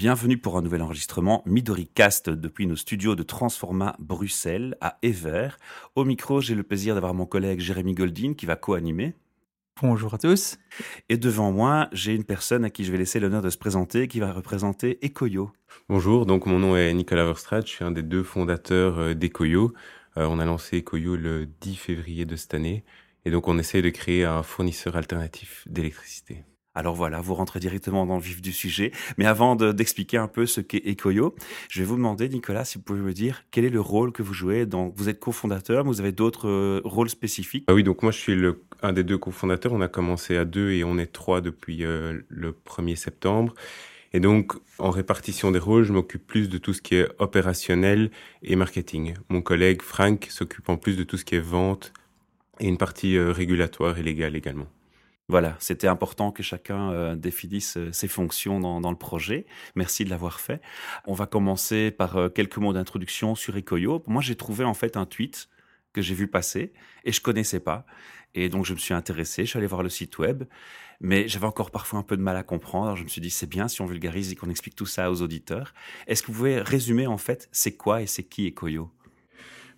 Bienvenue pour un nouvel enregistrement Midori Cast depuis nos studios de Transforma Bruxelles à Ever. Au micro, j'ai le plaisir d'avoir mon collègue Jérémy Goldin qui va co-animer. Bonjour à tous. Et devant moi, j'ai une personne à qui je vais laisser l'honneur de se présenter qui va représenter Ecoyo. Bonjour, donc mon nom est Nicolas Verstraat, je suis un des deux fondateurs euh, d'Ecoyo. Euh, on a lancé Ecoyo le 10 février de cette année et donc on essaie de créer un fournisseur alternatif d'électricité. Alors voilà, vous rentrez directement dans le vif du sujet. Mais avant d'expliquer un peu ce qu'est Ecoyo, je vais vous demander, Nicolas, si vous pouvez me dire quel est le rôle que vous jouez. Donc, vous êtes cofondateur, mais vous avez d'autres euh, rôles spécifiques? Ah Oui, donc moi je suis un des deux cofondateurs. On a commencé à deux et on est trois depuis euh, le 1er septembre. Et donc, en répartition des rôles, je m'occupe plus de tout ce qui est opérationnel et marketing. Mon collègue Frank s'occupe en plus de tout ce qui est vente et une partie euh, régulatoire et légale également. Voilà, c'était important que chacun euh, définisse euh, ses fonctions dans, le projet. Merci de l'avoir fait. On va commencer par euh, quelques mots d'introduction sur Ecoyo. Moi, j'ai trouvé en fait un tweet que j'ai vu passer et je connaissais pas. Et donc, je me suis intéressé, je suis allé voir le site web, mais j'avais encore parfois un peu de mal à comprendre. Je me suis dit, c'est bien si on vulgarise et qu'on explique tout ça aux auditeurs. Est-ce que vous pouvez résumer en fait, c'est quoi et c'est qui Ecoyo?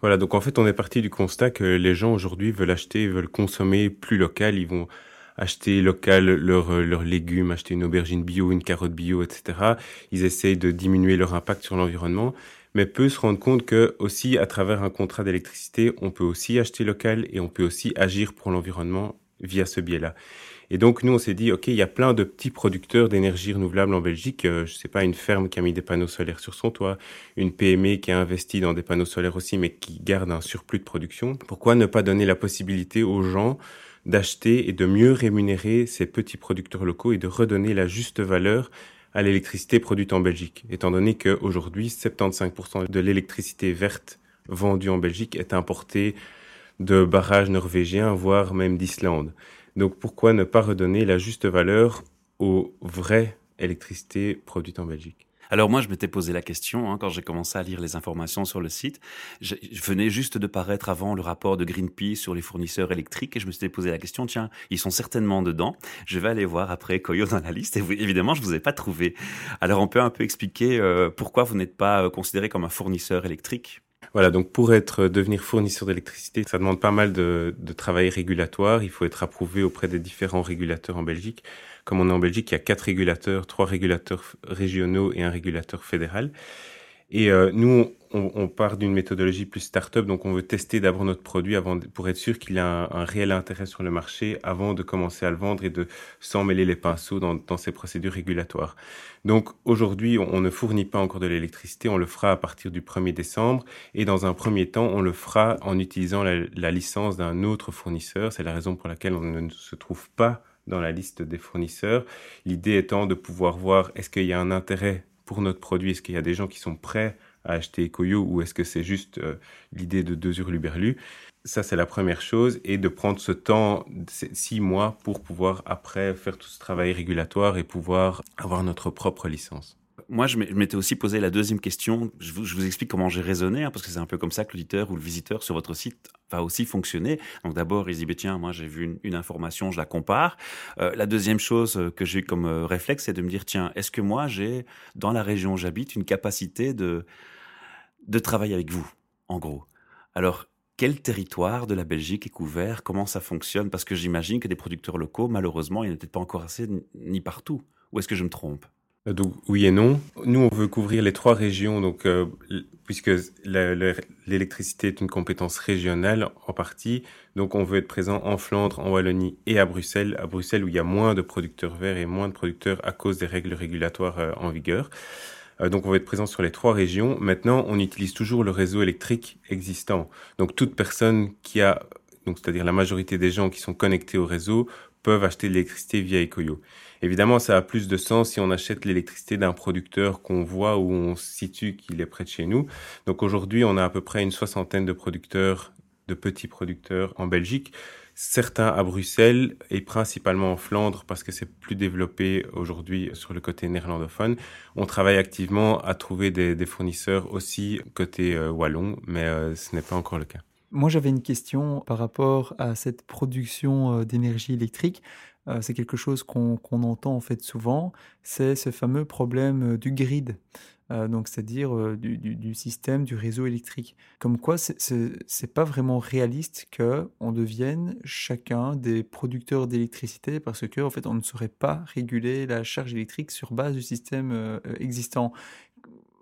Voilà, donc en fait, on est parti du constat que les gens aujourd'hui veulent acheter, veulent consommer plus local. Ils vont acheter local leurs leurs légumes, acheter une aubergine bio, une carotte bio, etc. Ils essayent de diminuer leur impact sur l'environnement, mais peu se rendent compte que aussi à travers un contrat d'électricité, on peut aussi acheter local et on peut aussi agir pour l'environnement via ce biais-là. Et donc nous on s'est dit ok il y a plein de petits producteurs d'énergie renouvelable en Belgique, euh, je sais pas une ferme qui a mis des panneaux solaires sur son toit, une PME qui a investi dans des panneaux solaires aussi mais qui garde un surplus de production. Pourquoi ne pas donner la possibilité aux gens d'acheter et de mieux rémunérer ces petits producteurs locaux et de redonner la juste valeur à l'électricité produite en Belgique, étant donné qu'aujourd'hui, 75% de l'électricité verte vendue en Belgique est importée de barrages norvégiens, voire même d'Islande. Donc pourquoi ne pas redonner la juste valeur aux vraies électricités produites en Belgique? Alors moi, je m'étais posé la question hein, quand j'ai commencé à lire les informations sur le site. Je, venais juste de paraître avant le rapport de Greenpeace sur les fournisseurs électriques et je me suis posé la question, tiens, ils sont certainement dedans. Je vais aller voir après Koyo dans la liste et évidemment, je vous ai pas trouvé. Alors on peut un peu expliquer euh, pourquoi vous n'êtes pas euh, considéré comme un fournisseur électrique? Voilà, donc pour être devenir fournisseur d'électricité, ça demande pas mal de travail régulatoire. Il faut être approuvé auprès des différents régulateurs en Belgique. Comme on est en Belgique, il y a quatre régulateurs, trois régulateurs régionaux et un régulateur fédéral. Et euh, nous, on, part d'une méthodologie plus start-up, donc on veut tester d'abord notre produit avant pour être sûr qu'il a un, réel intérêt sur le marché avant de commencer à le vendre et de s'en mêler les pinceaux dans, ces procédures régulatoires. Donc aujourd'hui, on, ne fournit pas encore de l'électricité, on le fera à partir du 1er décembre et dans un premier temps, on le fera en utilisant la licence d'un autre fournisseur. C'est la raison pour laquelle on ne se trouve pas dans la liste des fournisseurs. L'idée étant de pouvoir voir est-ce qu'il y a un intérêt pour notre produit, est-ce qu'il y a des gens qui sont prêts à acheter Ecoyo ou est-ce que c'est juste euh, l'idée de deux hurluberlus Ça, c'est la première chose. Et de prendre ce temps, six mois, pour pouvoir après faire tout ce travail régulatoire et pouvoir avoir notre propre licence moi, je m'étais aussi posé la deuxième question. Je vous, explique comment j'ai raisonné, hein, parce que c'est un peu comme ça que l'auditeur ou le visiteur sur votre site va aussi fonctionner. Donc d'abord, il se dit, bah, tiens, moi j'ai vu une, information, je la compare. Euh, la deuxième chose que j'ai eu comme euh, réflexe, c'est de me dire, tiens, est-ce que moi j'ai, dans la région où j'habite, une capacité de, de travailler avec vous, en gros? Alors, quel territoire de la Belgique est couvert? Comment ça fonctionne? Parce que j'imagine que des producteurs locaux, malheureusement, il n'y en a peut-être pas encore assez ni partout. Ou est-ce que je me trompe? euh, donc oui et non. Nous, on veut couvrir les trois régions, donc euh, puisque l'électricité est une compétence régionale en partie, donc on veut être présent en Flandre, en Wallonie et à Bruxelles. À Bruxelles où il y a moins de producteurs verts et moins de producteurs à cause des règles régulatoires euh, en vigueur. Euh, donc on veut être présent sur les trois régions. Maintenant, on utilise toujours le réseau électrique existant. Donc toute personne qui a, donc c'est-à-dire la majorité des gens qui sont connectés au réseau peuvent acheter de l'électricité via Ecoyo. Évidemment, ça a plus de sens si on achète l'électricité d'un producteur qu'on voit où on situe qu'il est près de chez nous. Donc aujourd'hui, on a à peu près une soixantaine de producteurs, de petits producteurs en Belgique. Certains à Bruxelles et principalement en Flandre parce que c'est plus développé aujourd'hui sur le côté néerlandophone. On travaille activement à trouver des, des fournisseurs aussi côté euh, wallon, mais euh, ce n'est pas encore le cas. Moi, j'avais une question par rapport à cette production euh, d'énergie électrique. c'est quelque chose qu'on entend en fait souvent, c'est ce fameux problème du grid. donc c'est-à-dire du, du, système du réseau électrique. Comme quoi, c'est pas vraiment réaliste que on devienne chacun des producteurs d'électricité parce que en fait, on ne saurait pas réguler la charge électrique sur base du système existant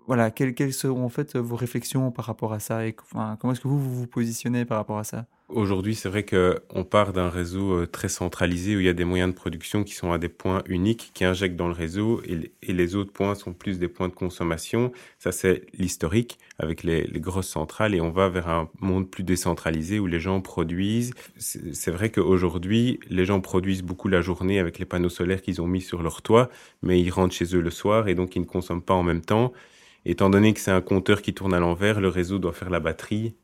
voilà, quelles, quelles, seront en fait vos réflexions par rapport à ça et comment est-ce que vous, vous positionnez par rapport à ça? Aujourd'hui, c'est vrai qu'on part d'un réseau euh, très centralisé où il y a des moyens de production qui sont à des points uniques, qui injectent dans le réseau et, les autres points sont plus des points de consommation. Ça, c'est l'historique avec les, les, grosses centrales et on va vers un monde plus décentralisé où les gens produisent. C'est vrai qu'aujourd'hui, les gens produisent beaucoup la journée avec les panneaux solaires qu'ils ont mis sur leur toit, mais ils rentrent chez eux le soir et donc ils ne consomment pas en même temps. Étant donné que c'est un compteur qui tourne à l'envers, le réseau doit faire la batterie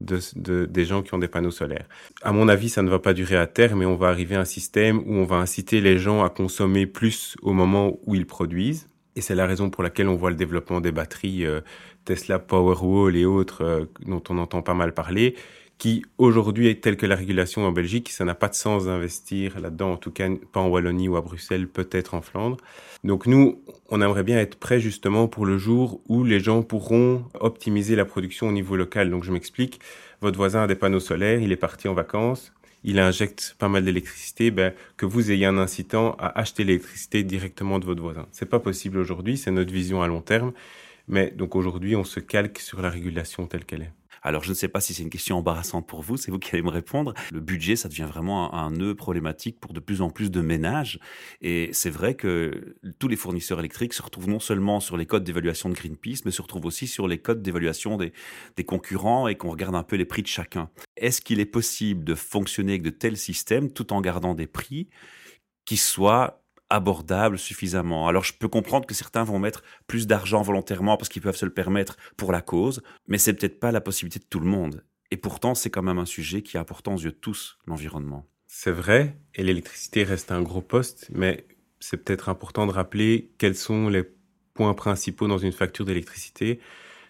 de, de, des gens qui ont des panneaux solaires. À mon avis, ça ne va pas durer à terme, mais on va arriver à un système où on va inciter les gens à consommer plus au moment où ils produisent. Et c'est la raison pour laquelle on voit le développement des batteries euh, Tesla Powerwall et autres euh, dont on entend pas mal parler, qui aujourd'hui est telle que la régulation en Belgique, ça n'a pas de sens d'investir là-dedans, en tout cas pas en Wallonie ou à Bruxelles, peut-être en Flandre. Donc nous, on aimerait bien être prêts justement pour le jour où les gens pourront optimiser la production au niveau local. Donc je m'explique, votre voisin a des panneaux solaires, il est parti en vacances, il injecte pas mal d'électricité, ben, que vous ayez un incitant à acheter l'électricité directement de votre voisin. C'est pas possible aujourd'hui, c'est notre vision à long terme. Mais donc aujourd'hui, on se calque sur la régulation telle qu'elle est. Alors, je ne sais pas si c'est une question embarrassante pour vous, c'est vous qui allez me répondre. Le budget, ça devient vraiment un, nœud problématique pour de plus en plus de ménages. Et c'est vrai que tous les fournisseurs électriques se retrouvent non seulement sur les codes d'évaluation de Greenpeace, mais se retrouvent aussi sur les codes d'évaluation des, des concurrents et qu'on regarde un peu les prix de chacun. Est-ce qu'il est possible de fonctionner avec de tels systèmes tout en gardant des prix qui soient abordable suffisamment. Alors je peux comprendre que certains vont mettre plus d'argent volontairement parce qu'ils peuvent se le permettre pour la cause, mais c'est peut-être pas la possibilité de tout le monde. Et pourtant, c'est quand même un sujet qui est important aux yeux de tous, l'environnement. C'est vrai, et l'électricité reste un gros poste, mais c'est peut-être important de rappeler quels sont les points principaux dans une facture d'électricité.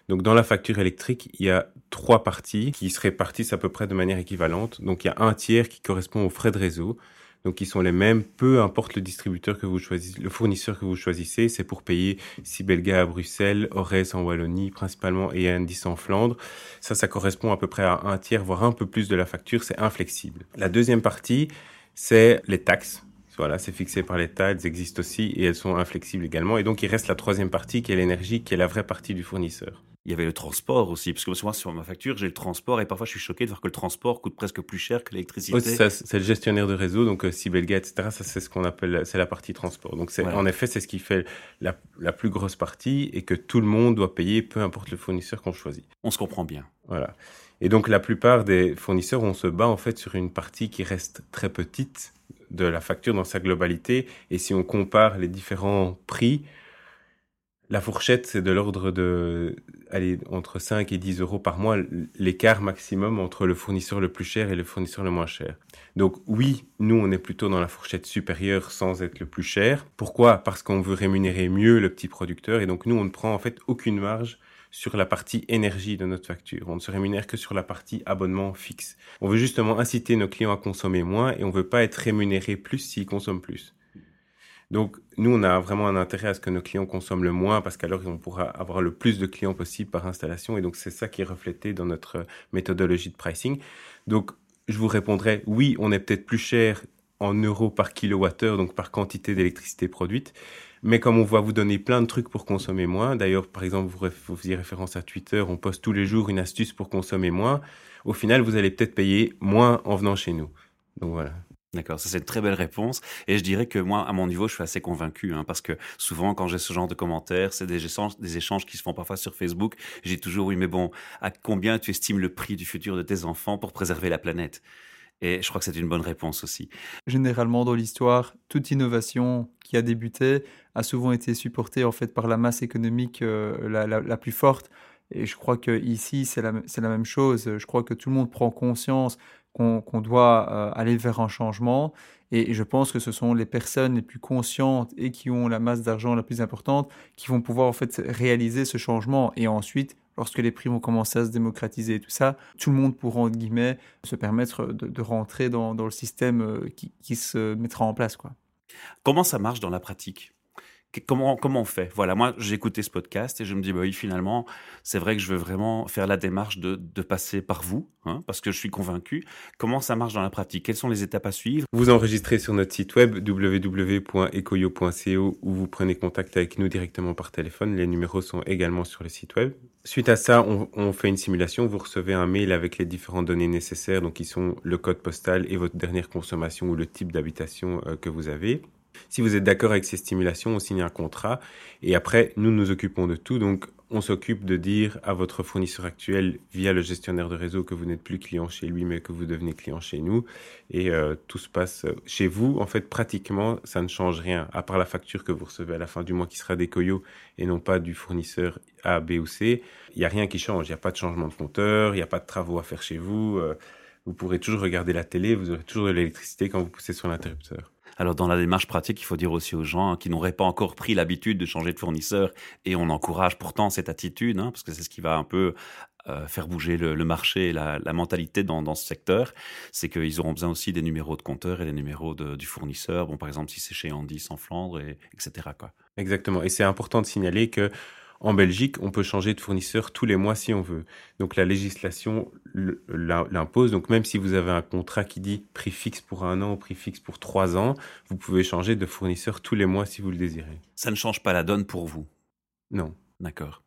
Donc dans la facture électrique, il y a trois parties qui se répartissent à peu près de manière équivalente. Donc il y a un tiers qui correspond aux frais de réseau donc ils sont les mêmes, peu importe le distributeur que vous choisissez, le fournisseur que vous choisissez, c'est pour payer Sibelga à Bruxelles, Ores en Wallonie principalement et Indis en Flandre. Ça, ça correspond à peu près à un tiers, voire un peu plus de la facture, c'est inflexible. La deuxième partie, c'est les taxes. Voilà, c'est fixé par l'État, elles existent aussi et elles sont inflexibles également. Et donc il reste la troisième partie qui est l'énergie, qui est la vraie partie du fournisseur il y avait le transport aussi, parce que moi sur ma facture j'ai le transport et parfois je suis choqué de voir que le transport coûte presque plus cher que l'électricité. c'est le gestionnaire de réseau, donc euh, Sibelga, etc. Ça c'est ce qu'on appelle, c'est la partie transport. Donc en effet c'est ce qui fait la, la, plus grosse partie et que tout le monde doit payer, peu importe le fournisseur qu'on choisit. On se comprend bien. Voilà. Et donc la plupart des fournisseurs, on se bat en fait sur une partie qui reste très petite de la facture dans sa globalité. Et si on compare les différents prix, la fourchette, c'est de l'ordre de, allez, entre 5 et 10 euros par mois, l'écart maximum entre le fournisseur le plus cher et le fournisseur le moins cher. Donc oui, nous, on est plutôt dans la fourchette supérieure sans être le plus cher. Pourquoi? Parce qu'on veut rémunérer mieux le petit producteur et donc nous, on ne prend en fait aucune marge sur la partie énergie de notre facture. On ne se rémunère que sur la partie abonnement fixe. On veut justement inciter nos clients à consommer moins et on ne veut pas être rémunéré plus s'ils consomment plus. Donc, nous, on a vraiment un intérêt à ce que nos clients consomment le moins parce qu'alors, on pourra avoir le plus de clients possible par installation. Et donc, c'est ça qui est reflété dans notre méthodologie de pricing. Donc, je vous répondrai, oui, on est peut-être plus cher en euros par kilowattheure, donc par quantité d'électricité produite. Mais comme on va vous donner plein de trucs pour consommer moins, d'ailleurs, par exemple, vous, vous faisiez référence à Twitter, on poste tous les jours une astuce pour consommer moins. Au final, vous allez peut-être payer moins en venant chez nous. Donc voilà. D'accord, ça c'est une très belle réponse. Et je dirais que moi, à mon niveau, je suis assez convaincu, hein, parce que souvent, quand j'ai ce genre de commentaires, c'est des échanges, qui se font parfois sur Facebook. J'ai toujours, oui, mais bon, à combien tu estimes le prix du futur de tes enfants pour préserver la planète? Et je crois que c'est une bonne réponse aussi. Généralement, dans l'histoire, toute innovation qui a débuté a souvent été supportée en fait par la masse économique euh, la, plus forte. Et je crois que ici, c'est la, même chose. Je crois que tout le monde prend conscience qu'on doit euh, aller vers un changement. Et je pense que ce sont les personnes les plus conscientes et qui ont la masse d'argent la plus importante qui vont pouvoir en fait réaliser ce changement. Et ensuite, lorsque les prix vont commencer à se démocratiser et tout ça, tout le monde pourra, entre guillemets, se permettre de, rentrer dans, le système euh, qui, qui, se mettra en place. Quoi. Comment ça marche dans la pratique? Comment, on fait? Voilà, moi j'ai écouté ce podcast et je me dis, bah oui, finalement, c'est vrai que je veux vraiment faire la démarche de, passer par vous, hein, parce que je suis convaincu. Comment ça marche dans la pratique? Quelles sont les étapes à suivre? Vous enregistrez sur notre site web www.ecoyo.co où vous prenez contact avec nous directement par téléphone. Les numéros sont également sur le site web. Suite à ça, on, on fait une simulation. Vous recevez un mail avec les différentes données nécessaires, donc qui sont le code postal et votre dernière consommation ou le type d'habitation euh, que vous avez. Si vous êtes d'accord avec ces stimulations, on signe un contrat et après, nous nous occupons de tout. Donc, on s'occupe de dire à votre fournisseur actuel via le gestionnaire de réseau que vous n'êtes plus client chez lui, mais que vous devenez client chez nous. Et euh, tout se passe chez vous. En fait, pratiquement, ça ne change rien, à part la facture que vous recevez à la fin du mois qui sera des Coyo et non pas du fournisseur A, B ou C. Il n'y a rien qui change. Il n'y a pas de changement de compteur, il n'y a pas de travaux à faire chez vous. Euh, vous pourrez toujours regarder la télé, vous aurez toujours de l'électricité quand vous poussez sur l'interrupteur. Alors dans la démarche pratique, il faut dire aussi aux gens qui n'auraient pas encore pris l'habitude de changer de fournisseur, et on encourage pourtant cette attitude, hein, parce que c'est ce qui va un peu euh, faire bouger le, marché et la, mentalité dans, ce secteur, c'est qu'ils auront besoin aussi des numéros de compteur et des numéros du fournisseur. Bon, par exemple, si c'est chez Andy en Flandre, et, etc. Exactement. Et c'est important de signaler que en Belgique, on peut changer de fournisseur tous les mois si on veut. Donc la législation l'impose. Donc même si vous avez un contrat qui dit prix fixe pour un an ou prix fixe pour trois ans, vous pouvez changer de fournisseur tous les mois si vous le désirez. Ça ne change pas la donne pour vous? Non. D'accord.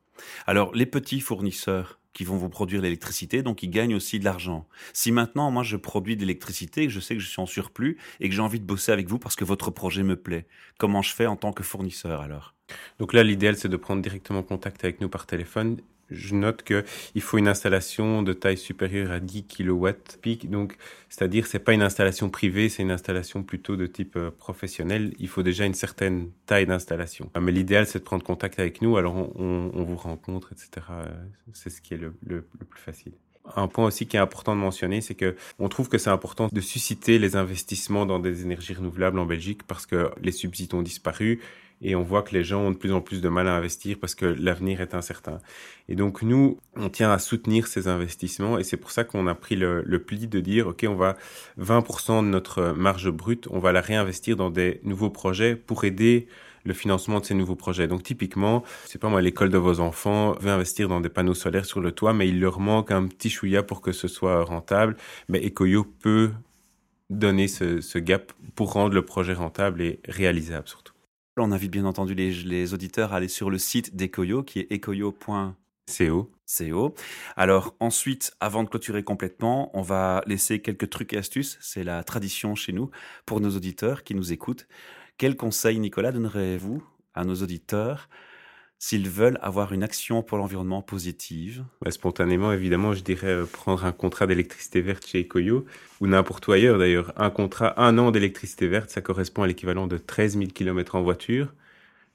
Alors les petits fournisseurs qui vont vous produire l'électricité, donc ils gagnent aussi de l'argent. Si maintenant, moi, je produis de l'électricité, que je sais que je suis en surplus et que j'ai envie de bosser avec vous parce que votre projet me plaît, comment je fais en tant que fournisseur alors? Donc là, l'idéal, c'est de prendre directement contact avec nous par téléphone je note qu'il faut une installation de taille supérieure à 10 kW pic. Donc, c'est-à-dire, c'est pas une installation privée, c'est une installation plutôt de type euh, professionnel. Il faut déjà une certaine taille d'installation. Mais l'idéal, c'est de prendre contact avec nous. Alors, on, vous rencontre, etc. C'est ce qui est le, le plus facile. Un point aussi qui est important de mentionner, c'est que on trouve que c'est important de susciter les investissements dans des énergies renouvelables en Belgique parce que les subsides ont disparu et on voit que les gens ont de plus en plus de mal à investir parce que l'avenir est incertain. Et donc nous, on tient à soutenir ces investissements et c'est pour ça qu'on a pris le, pli de dire, OK, on va 20% de notre marge brute, on va la réinvestir dans des nouveaux projets pour aider le financement de ces nouveaux projets. Donc typiquement, c'est pas moi, l'école de vos enfants veut investir dans des panneaux solaires sur le toit, mais il leur manque un petit chouïa pour que ce soit rentable. Mais Ecoyo peut donner ce gap pour rendre le projet rentable et réalisable surtout. On invite bien entendu les, auditeurs à aller sur le site d'Ecoyo, qui est ecoyo.co. CO. Alors ensuite, avant de clôturer complètement, on va laisser quelques trucs et astuces. C'est la tradition chez nous pour nos auditeurs qui nous écoutent. Quel conseil, Nicolas, donnerez-vous à nos auditeurs s'ils veulent avoir une action pour l'environnement positive Spontanément, évidemment, je dirais euh, prendre un contrat d'électricité verte chez Ecoyo ou n'importe où ailleurs d'ailleurs. Un contrat, un an d'électricité verte, ça correspond à l'équivalent de 13 000 km en voiture.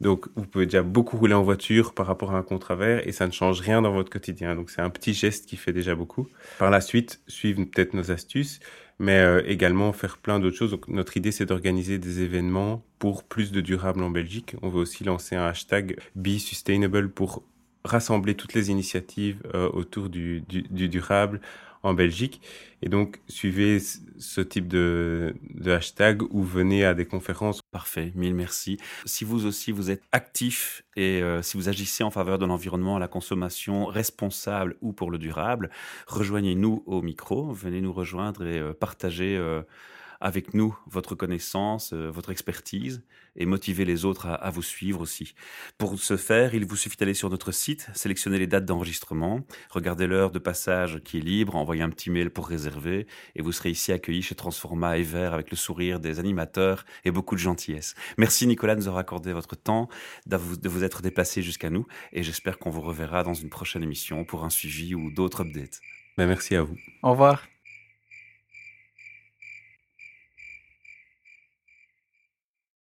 Donc, vous pouvez déjà beaucoup rouler en voiture par rapport à un contrat vert et ça ne change rien dans votre quotidien. Donc, c'est un petit geste qui fait déjà beaucoup. Par la suite, suivre peut-être nos astuces mais euh, également faire plein d'autres choses. Donc, notre idée, c'est d'organiser des événements pour plus de durable en Belgique. On veut aussi lancer un hashtag Be Sustainable pour rassembler toutes les initiatives euh, autour du, du, durable en Belgique. Et donc, suivez ce type de, de hashtag ou venez à des conférences. Parfait, mille merci. Si vous aussi, vous êtes actif et euh, si vous agissez en faveur de l'environnement, la consommation responsable ou pour le durable, rejoignez-nous au micro, venez nous rejoindre et euh, partager euh, avec nous votre connaissance, euh, votre expertise et motiver les autres à, vous suivre aussi. Pour ce faire, il vous suffit d'aller sur notre site, sélectionner les dates d'enregistrement, regarder l'heure de passage qui est libre, envoyer un petit mail pour réserver et vous serez ici accueilli chez Transforma et Vert avec le sourire des animateurs et beaucoup de gentillesse. Merci Nicolas de nous avoir accordé votre temps, de vous être déplacé jusqu'à nous et j'espère qu'on vous reverra dans une prochaine émission pour un suivi ou d'autres updates. Ben, merci à vous. Au revoir.